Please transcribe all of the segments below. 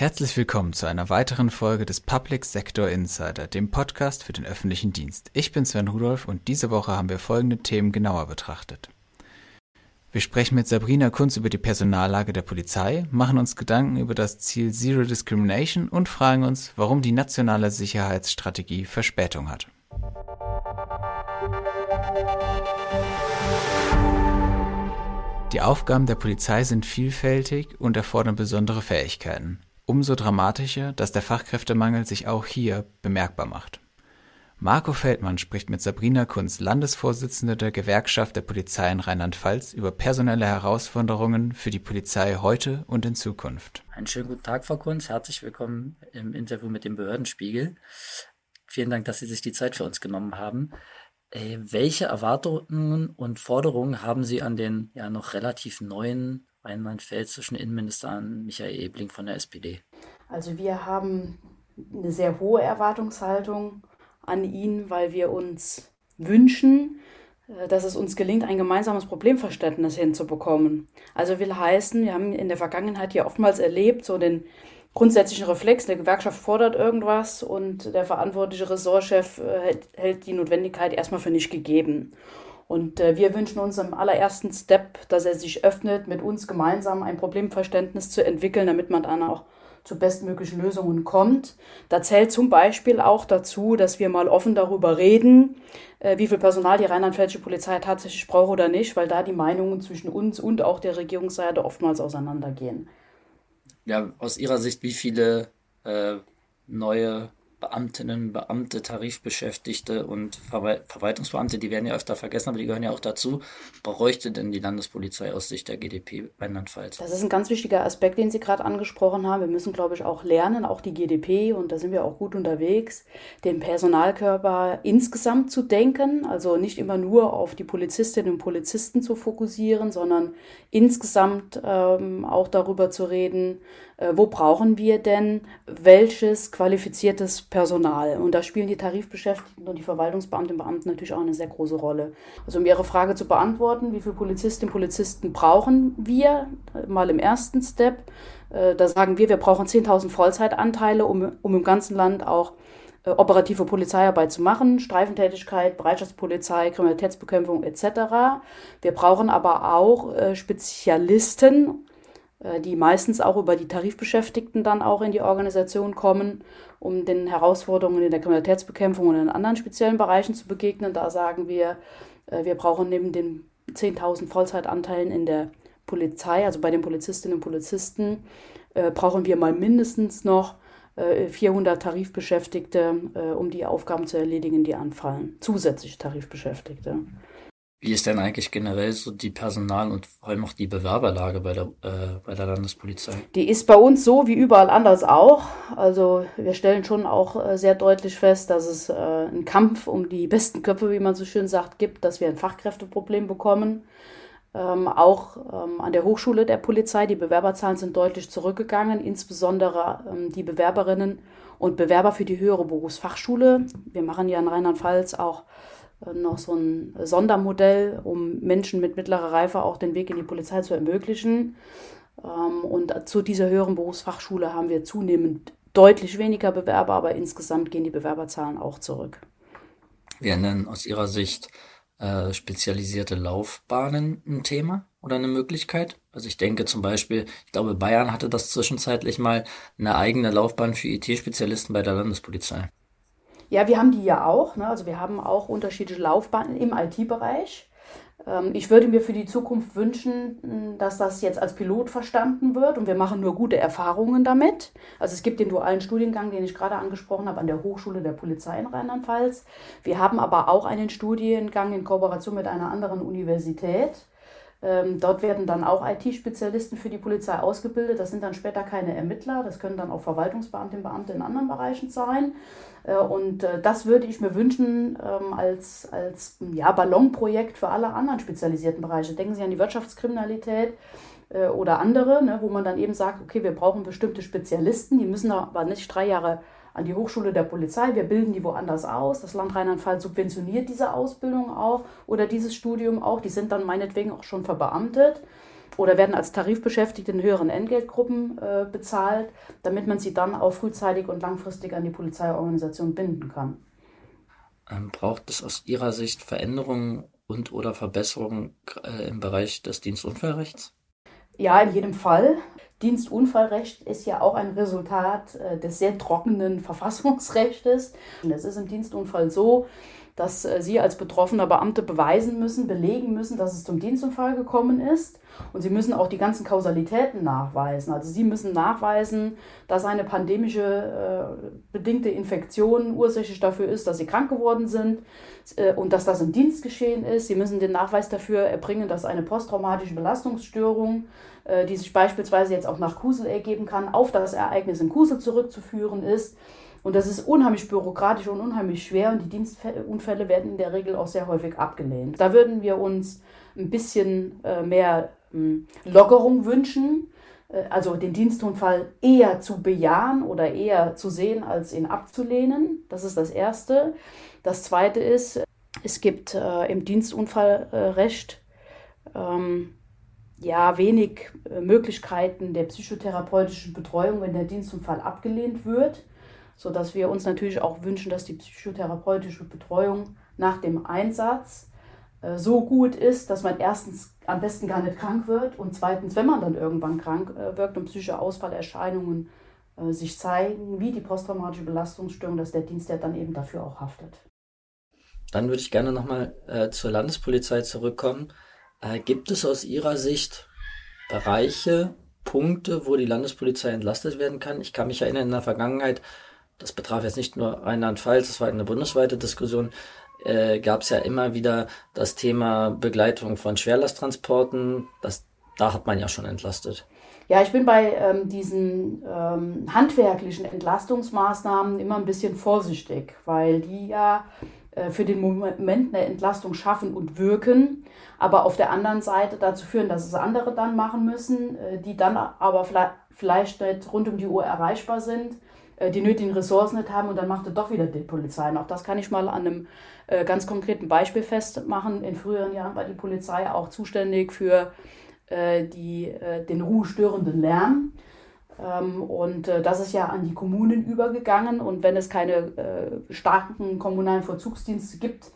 Herzlich willkommen zu einer weiteren Folge des Public Sector Insider, dem Podcast für den öffentlichen Dienst. Ich bin Sven Rudolph und diese Woche haben wir folgende Themen genauer betrachtet. Wir sprechen mit Sabrina Kunz über die Personallage der Polizei, machen uns Gedanken über das Ziel Zero Discrimination und fragen uns, warum die nationale Sicherheitsstrategie Verspätung hat. Die Aufgaben der Polizei sind vielfältig und erfordern besondere Fähigkeiten. Umso dramatischer, dass der Fachkräftemangel sich auch hier bemerkbar macht. Marco Feldmann spricht mit Sabrina Kunz, Landesvorsitzende der Gewerkschaft der Polizei in Rheinland-Pfalz, über personelle Herausforderungen für die Polizei heute und in Zukunft. Einen schönen guten Tag, Frau Kunz. Herzlich willkommen im Interview mit dem Behördenspiegel. Vielen Dank, dass Sie sich die Zeit für uns genommen haben. Äh, welche Erwartungen und Forderungen haben Sie an den ja noch relativ neuen rheinland-pfälzischen Innenminister Michael Ebling von der SPD? Also wir haben eine sehr hohe Erwartungshaltung an ihn, weil wir uns wünschen, äh, dass es uns gelingt, ein gemeinsames Problemverständnis hinzubekommen. Also will heißen, wir haben in der Vergangenheit ja oftmals erlebt, so den grundsätzlichen Reflex, eine Gewerkschaft fordert irgendwas und der verantwortliche Ressortchef äh, hält die Notwendigkeit erstmal für nicht gegeben. Und äh, wir wünschen uns im allerersten Step, dass er sich öffnet, mit uns gemeinsam ein Problemverständnis zu entwickeln, damit man dann auch zu bestmöglichen Lösungen kommt. Da zählt zum Beispiel auch dazu, dass wir mal offen darüber reden, äh, wie viel Personal die rheinland-pfälzische Polizei tatsächlich braucht oder nicht, weil da die Meinungen zwischen uns und auch der Regierungsseite oftmals auseinandergehen. Ja, aus Ihrer Sicht, wie viele äh, neue Beamtinnen, Beamte, Tarifbeschäftigte und Verwal Verwaltungsbeamte, die werden ja öfter vergessen, aber die gehören ja auch dazu. Bräuchte denn die Landespolizei aus Sicht der GDP Rheinland-Pfalz? Das ist ein ganz wichtiger Aspekt, den Sie gerade angesprochen haben. Wir müssen, glaube ich, auch lernen, auch die GDP, und da sind wir auch gut unterwegs, den Personalkörper insgesamt zu denken. Also nicht immer nur auf die Polizistinnen und Polizisten zu fokussieren, sondern insgesamt ähm, auch darüber zu reden, äh, wo brauchen wir denn welches qualifiziertes Personal? Und da spielen die Tarifbeschäftigten und die Verwaltungsbeamten und Beamten natürlich auch eine sehr große Rolle. Also um Ihre Frage zu beantworten, wie viele Polizistinnen und Polizisten brauchen wir? Mal im ersten Step. Äh, da sagen wir, wir brauchen 10.000 Vollzeitanteile, um, um im ganzen Land auch äh, operative Polizeiarbeit zu machen, Streifentätigkeit, Bereitschaftspolizei, Kriminalitätsbekämpfung etc. Wir brauchen aber auch Spezialisten äh, die meistens auch über die Tarifbeschäftigten dann auch in die Organisation kommen, um den Herausforderungen in der Kriminalitätsbekämpfung und in anderen speziellen Bereichen zu begegnen. Da sagen wir, äh, wir brauchen neben den 10.000 Vollzeitanteilen in der Polizei, also bei den Polizistinnen und Polizisten, äh, brauchen wir mal mindestens noch 400 Tarifbeschäftigte, um die Aufgaben zu erledigen, die anfallen. Zusätzliche Tarifbeschäftigte. Wie ist denn eigentlich generell so die Personal- und vor allem auch die Bewerberlage bei der, äh, bei der Landespolizei? Die ist bei uns so wie überall anders auch. Also wir stellen schon auch äh, sehr deutlich fest, dass es äh, einen Kampf um die besten Köpfe, wie man so schön sagt, gibt, dass wir ein Fachkräfteproblem bekommen. Ähm, auch ähm, an der Hochschule der Polizei, die Bewerberzahlen sind deutlich zurückgegangen, insbesondere ähm, die Bewerberinnen und Bewerber für die höhere Berufsfachschule. Wir machen ja in Rheinland-Pfalz auch noch so ein Sondermodell, um Menschen mit mittlerer Reife auch den Weg in die Polizei zu ermöglichen. Ähm, und zu dieser höheren Berufsfachschule haben wir zunehmend deutlich weniger Bewerber, aber insgesamt gehen die Bewerberzahlen auch zurück. Wären denn aus Ihrer Sicht äh, spezialisierte Laufbahnen ein Thema oder eine Möglichkeit? Also ich denke zum Beispiel, ich glaube Bayern hatte das zwischenzeitlich mal eine eigene Laufbahn für IT-Spezialisten bei der Landespolizei. Ja, wir haben die ja auch. Ne? Also wir haben auch unterschiedliche Laufbahnen im IT-Bereich. Ähm, ich würde mir für die Zukunft wünschen, dass das jetzt als Pilot verstanden wird und wir machen nur gute Erfahrungen damit. Also es gibt den dualen Studiengang, den ich gerade angesprochen habe, an der Hochschule der Polizei in Rheinland-Pfalz. Wir haben aber auch einen Studiengang in Kooperation mit einer anderen Universität. Ähm, dort werden dann auch IT-Spezialisten für die Polizei ausgebildet. Das sind dann später keine Ermittler, das können dann auch Verwaltungsbeamtinnen und Beamte in anderen Bereichen sein. Äh, und äh, das würde ich mir wünschen ähm, als, als ja, Ballonprojekt für alle anderen spezialisierten Bereiche. Denken Sie an die Wirtschaftskriminalität äh, oder andere, ne, wo man dann eben sagt, okay, wir brauchen bestimmte Spezialisten, die müssen aber nicht drei Jahre an die Hochschule der Polizei, wir bilden die woanders aus. Das Land Rheinland-Pfalz subventioniert diese Ausbildung auch oder dieses Studium auch. Die sind dann meinetwegen auch schon verbeamtet. oder werden als Tarifbeschäftigte in höheren Entgeltgruppen äh, bezahlt, damit man sie dann auch frühzeitig und langfristig an die Polizeiorganisation binden kann. Ähm, braucht es aus Ihrer Sicht Veränderungen und oder Verbesserungen äh, im Bereich des Dienstunfallrechts? Ja, in jedem Fall. Dienstunfallrecht ist ja auch ein Resultat äh, des sehr trockenen Verfassungsrechtes. Und es ist im Dienstunfall so, dass äh, Sie als betroffener Beamte beweisen müssen, belegen müssen, dass es zum Dienstunfall gekommen ist. Und Sie müssen auch die ganzen Kausalitäten nachweisen. Also Sie müssen nachweisen, dass eine pandemische äh, bedingte Infektion ursächlich dafür ist, dass Sie krank geworden sind äh, und dass das im Dienst geschehen ist. Sie müssen den Nachweis dafür erbringen, dass eine posttraumatische Belastungsstörung, äh, die sich beispielsweise jetzt auch nach Kusel ergeben kann, auf das Ereignis in Kusel zurückzuführen ist. Und das ist unheimlich bürokratisch und unheimlich schwer und die Dienstunfälle werden in der Regel auch sehr häufig abgelehnt. Da würden wir uns ein bisschen äh, mehr hm, Lockerung wünschen, äh, also den Dienstunfall eher zu bejahen oder eher zu sehen, als ihn abzulehnen. Das ist das Erste. Das Zweite ist, es gibt äh, im Dienstunfallrecht ähm, ja wenig Möglichkeiten der psychotherapeutischen Betreuung, wenn der Dienstunfall abgelehnt wird sodass wir uns natürlich auch wünschen, dass die psychotherapeutische Betreuung nach dem Einsatz äh, so gut ist, dass man erstens am besten gar nicht krank wird und zweitens, wenn man dann irgendwann krank äh, wirkt und psychische Ausfallerscheinungen äh, sich zeigen, wie die posttraumatische Belastungsstörung, dass der Dienst ja dann eben dafür auch haftet. Dann würde ich gerne nochmal äh, zur Landespolizei zurückkommen. Äh, gibt es aus Ihrer Sicht Bereiche, Punkte, wo die Landespolizei entlastet werden kann? Ich kann mich erinnern, in der Vergangenheit das betraf jetzt nicht nur Rheinland-Pfalz, das war eine bundesweite Diskussion, äh, gab es ja immer wieder das Thema Begleitung von Schwerlasttransporten. Das, da hat man ja schon entlastet. Ja, ich bin bei ähm, diesen ähm, handwerklichen Entlastungsmaßnahmen immer ein bisschen vorsichtig, weil die ja äh, für den Moment eine Entlastung schaffen und wirken, aber auf der anderen Seite dazu führen, dass es andere dann machen müssen, äh, die dann aber vielleicht nicht rund um die Uhr erreichbar sind die nötigen Ressourcen nicht haben und dann macht er doch wieder die Polizei. Und auch das kann ich mal an einem äh, ganz konkreten Beispiel festmachen. In früheren Jahren war die Polizei auch zuständig für äh, die, äh, den ruhestörenden Lärm. Ähm, und äh, das ist ja an die Kommunen übergegangen. Und wenn es keine äh, starken kommunalen Vollzugsdienste gibt,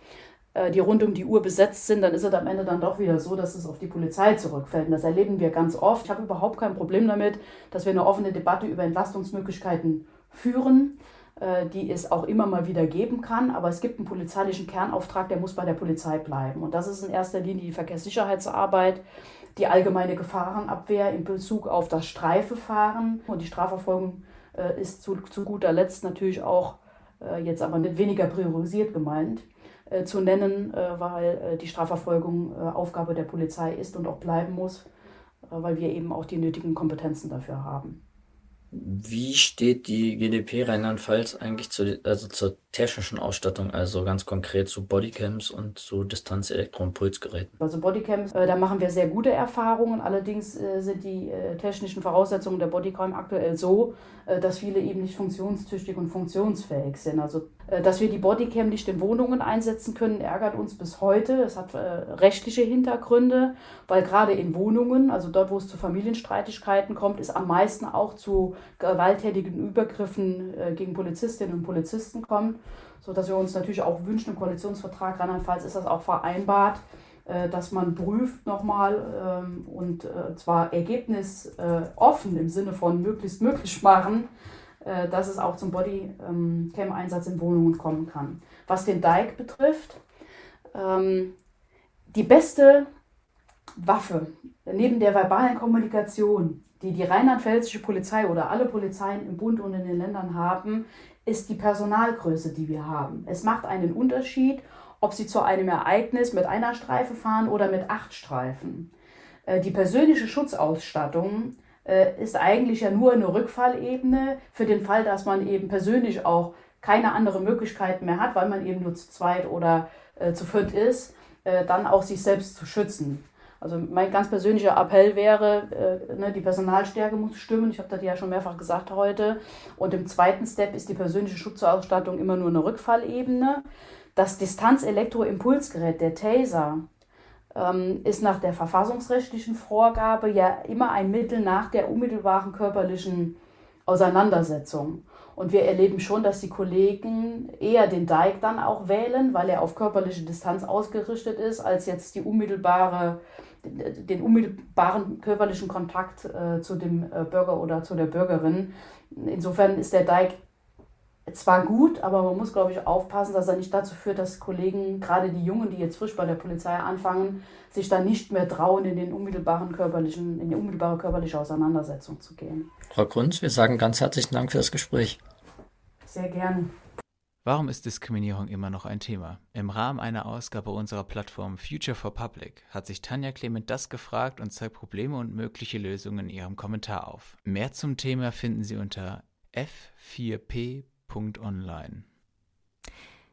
die rund um die Uhr besetzt sind, dann ist es am Ende dann doch wieder so, dass es auf die Polizei zurückfällt. Und das erleben wir ganz oft. Ich habe überhaupt kein Problem damit, dass wir eine offene Debatte über Entlastungsmöglichkeiten führen, äh, die es auch immer mal wieder geben kann. Aber es gibt einen polizeilichen Kernauftrag, der muss bei der Polizei bleiben. Und das ist in erster Linie die Verkehrssicherheitsarbeit, die allgemeine Gefahrenabwehr in Bezug auf das Streifefahren. Und die Strafverfolgung äh, ist zu, zu guter Letzt natürlich auch äh, jetzt aber nicht weniger priorisiert gemeint zu nennen, weil die Strafverfolgung Aufgabe der Polizei ist und auch bleiben muss, weil wir eben auch die nötigen Kompetenzen dafür haben. Wie steht die GDP Rheinland-Pfalz eigentlich zu, also zur technischen Ausstattung, also ganz konkret zu Bodycams und zu Distanz-Elektro- und Pulsgeräten? Also Bodycams, äh, da machen wir sehr gute Erfahrungen. Allerdings äh, sind die äh, technischen Voraussetzungen der Bodycam aktuell so, äh, dass viele eben nicht funktionstüchtig und funktionsfähig sind. Also äh, dass wir die Bodycam nicht in Wohnungen einsetzen können, ärgert uns bis heute. Es hat äh, rechtliche Hintergründe, weil gerade in Wohnungen, also dort, wo es zu Familienstreitigkeiten kommt, ist am meisten auch zu gewalttätigen Übergriffen gegen Polizistinnen und Polizisten kommt so dass wir uns natürlich auch wünschen, im Koalitionsvertrag Rheinland-Pfalz ist das auch vereinbart, äh, dass man prüft nochmal ähm, und äh, zwar ergebnisoffen im Sinne von möglichst möglich machen, äh, dass es auch zum Bodycam-Einsatz in Wohnungen kommen kann. Was den Dike betrifft, ähm, die beste Waffe neben der verbalen Kommunikation, die die rheinland-pfälzische Polizei oder alle Polizeien im Bund und in den Ländern haben, ist die Personalgröße, die wir haben. Es macht einen Unterschied, ob Sie zu einem Ereignis mit einer Streife fahren oder mit acht Streifen. Äh, die persönliche Schutzausstattung äh, ist eigentlich ja nur eine Rückfallebene für den Fall, dass man eben persönlich auch keine andere Möglichkeiten mehr hat, weil man eben nur zu zweit oder äh, zu viert ist, dann auch sich selbst zu schützen. Also mein ganz persönlicher Appell wäre, äh, ne, die Personalstärke muss stimmen. Ich habe das ja schon mehrfach gesagt heute. Und im zweiten Step ist die persönliche Schutzausstattung immer nur eine Rückfallebene. Das Distanz-Elektro-Impulsgerät, der Taser, ähm, ist nach der verfassungsrechtlichen Vorgabe ja immer ein Mittel nach der unmittelbaren körperlichen Auseinandersetzung. Und wir erleben schon, dass die Kollegen eher den Dike dann auch wählen, weil er auf körperliche Distanz ausgerichtet ist, als jetzt die unmittelbare, den unmittelbaren körperlichen Kontakt äh, zu dem äh, Bürger oder zu der Bürgerin. Insofern ist der Dike zwar gut, aber man muss, glaube ich, aufpassen, dass er nicht dazu führt, dass Kollegen, gerade die Jungen, die jetzt frisch bei der Polizei anfangen, sich dann nicht mehr trauen, in den unmittelbaren körperlichen, in die unmittelbare körperliche Auseinandersetzung zu gehen. Frau Kunz, wir sagen ganz herzlichen Dank für das Gespräch. Sehr gerne. Warum ist Diskriminierung immer noch ein Thema? Im Rahmen einer Ausgabe unserer Plattform Future for Public hat sich Tanja Clement das gefragt und zeigt Probleme und mögliche Lösungen in ihrem Kommentar auf. Mehr zum Thema finden Sie unter f4p Online.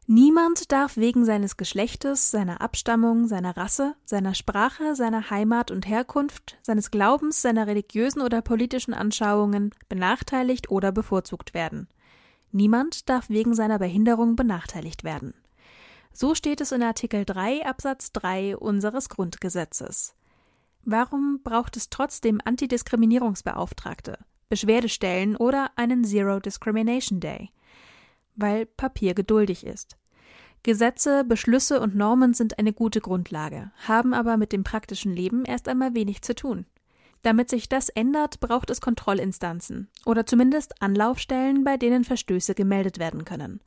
Niemand darf wegen seines Geschlechtes, seiner Abstammung, seiner Rasse, seiner Sprache, seiner Heimat und Herkunft, seines Glaubens, seiner religiösen oder politischen Anschauungen benachteiligt oder bevorzugt werden. Niemand darf wegen seiner Behinderung benachteiligt werden. So steht es in Artikel 3 Absatz 3 unseres Grundgesetzes. Warum braucht es trotzdem Antidiskriminierungsbeauftragte, Beschwerdestellen oder einen Zero Discrimination Day? Weil Papier geduldig ist. Gesetze, Beschlüsse und Normen sind eine gute Grundlage, haben aber mit dem praktischen Leben erst einmal wenig zu tun. Damit sich das ändert, braucht es Kontrollinstanzen oder zumindest Anlaufstellen, bei denen Verstöße gemeldet werden können.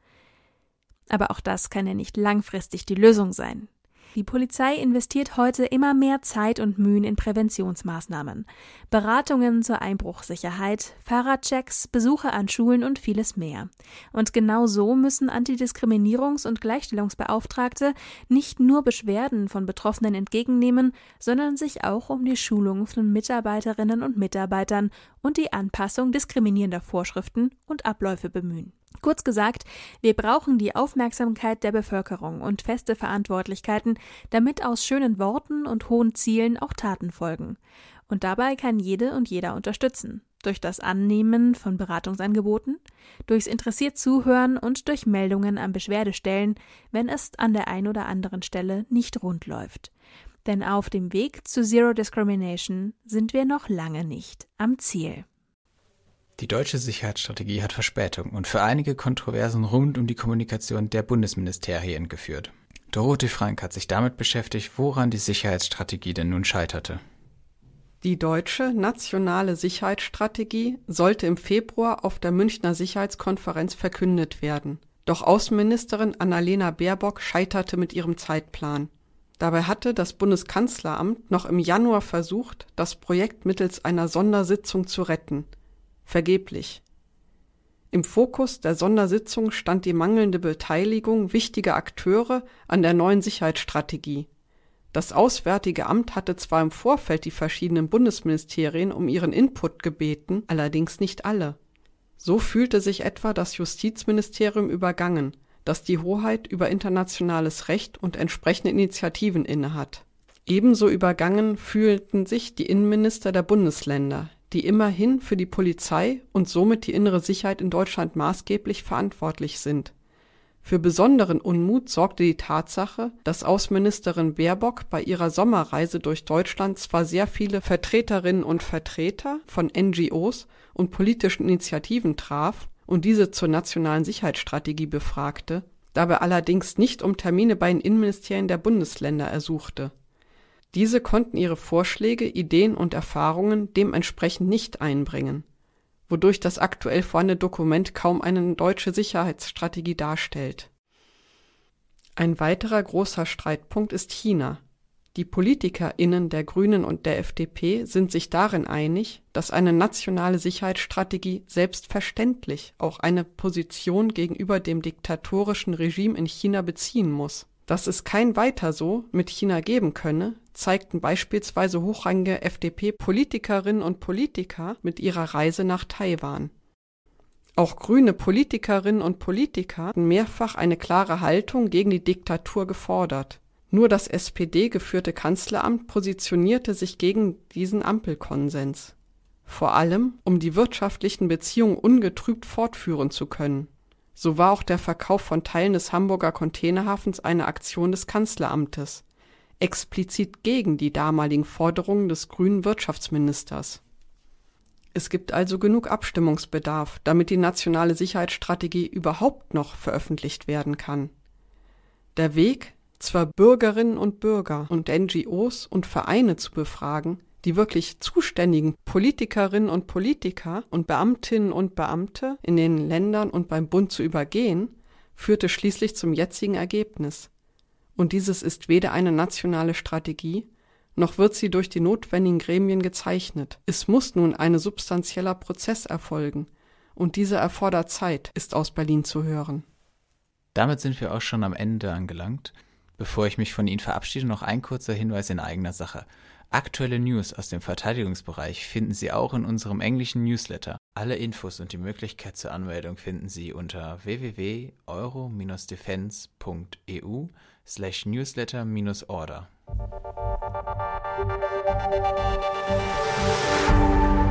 Aber auch das kann ja nicht langfristig die Lösung sein. Die Polizei investiert heute immer mehr Zeit und Mühen in Präventionsmaßnahmen, Beratungen zur Einbruchsicherheit, Fahrradchecks, Besuche an Schulen und vieles mehr. Und genau so müssen Antidiskriminierungs- und Gleichstellungsbeauftragte nicht nur Beschwerden von Betroffenen entgegennehmen, sondern sich auch um die Schulung von Mitarbeiterinnen und Mitarbeitern und die Anpassung diskriminierender Vorschriften und Abläufe bemühen. Kurz gesagt, wir brauchen die Aufmerksamkeit der Bevölkerung und feste Verantwortlichkeiten, damit aus schönen Worten und hohen Zielen auch Taten folgen. Und dabei kann jede und jeder unterstützen. Durch das Annehmen von Beratungsangeboten, durchs interessiert Zuhören und durch Meldungen an Beschwerdestellen, wenn es an der ein oder anderen Stelle nicht rund läuft. Denn auf dem Weg zu Zero Discrimination sind wir noch lange nicht am Ziel. Die deutsche Sicherheitsstrategie hat Verspätung und für einige Kontroversen rund um die Kommunikation der Bundesministerien geführt. Dorothee Frank hat sich damit beschäftigt, woran die Sicherheitsstrategie denn nun scheiterte. Die deutsche nationale Sicherheitsstrategie sollte im Februar auf der Münchner Sicherheitskonferenz verkündet werden. Doch Außenministerin Annalena Baerbock scheiterte mit ihrem Zeitplan. Dabei hatte das Bundeskanzleramt noch im Januar versucht, das Projekt mittels einer Sondersitzung zu retten – vergeblich. Im Fokus der Sondersitzung stand die mangelnde Beteiligung wichtiger Akteure an der neuen Sicherheitsstrategie. Das Auswärtige Amt hatte zwar im Vorfeld die verschiedenen Bundesministerien um ihren Input gebeten, allerdings nicht alle. So fühlte sich etwa das Justizministerium übergangen, das die Hoheit über internationales Recht und entsprechende Initiativen innehat. Ebenso übergangen fühlten sich die Innenminister der Bundesländer, die immerhin für die Polizei und somit die innere Sicherheit in Deutschland maßgeblich verantwortlich sind. Für besonderen Unmut sorgte die Tatsache, dass Außenministerin Baerbock bei ihrer Sommerreise durch Deutschland zwar sehr viele Vertreterinnen und Vertreter von NGOs und politischen Initiativen traf und diese zur nationalen Sicherheitsstrategie befragte, dabei allerdings nicht um Termine bei den Innenministerien der Bundesländer ersuchte diese konnten ihre Vorschläge, Ideen und Erfahrungen dementsprechend nicht einbringen, wodurch das aktuell vorhandene Dokument kaum eine deutsche Sicherheitsstrategie darstellt. Ein weiterer großer Streitpunkt ist China. Die PolitikerInnen der Grünen und der FDP sind sich darin einig, dass eine nationale Sicherheitsstrategie selbstverständlich auch eine Position gegenüber dem diktatorischen Regime in China beziehen muss. Dass es kein Weiter so mit China geben könne, zeigten beispielsweise hochrangige FDP-Politikerinnen und Politiker mit ihrer Reise nach Taiwan. Auch grüne Politikerinnen und Politiker hatten mehrfach eine klare Haltung gegen die Diktatur gefordert. Nur das SPD-geführte Kanzleramt positionierte sich gegen diesen Ampelkonsens. Vor allem, um die wirtschaftlichen Beziehungen ungetrübt fortführen zu können. So war auch der Verkauf von Teilen des Hamburger Containerhafens eine Aktion des Kanzleramtes. explizit gegen die damaligen Forderungen des grünen Wirtschaftsministers. Es gibt also genug Abstimmungsbedarf, damit die nationale Sicherheitsstrategie überhaupt noch veröffentlicht werden kann. Der Weg, zwar Bürgerinnen und Bürger und NGOs und Vereine zu befragen, die wirklich zuständigen Politikerinnen und Politiker und Beamtinnen und Beamte in den Ländern und beim Bund zu übergehen, führte schließlich zum jetzigen Ergebnis. Und dieses ist weder eine nationale Strategie, noch wird sie durch die notwendigen Gremien gezeichnet. Es muss nun ein substanzieller Prozess erfolgen, und dieser erfordert Zeit, ist aus Berlin zu hören. Damit sind wir auch schon am Ende angelangt. Bevor ich mich von Ihnen verabschiede, noch ein kurzer Hinweis in eigener Sache. Aktuelle News aus dem Verteidigungsbereich finden Sie auch in unserem englischen Newsletter. Alle Infos und die Möglichkeit zur Anmeldung finden Sie unter www.euro-defense.eu slash newsletter-order. Thank you.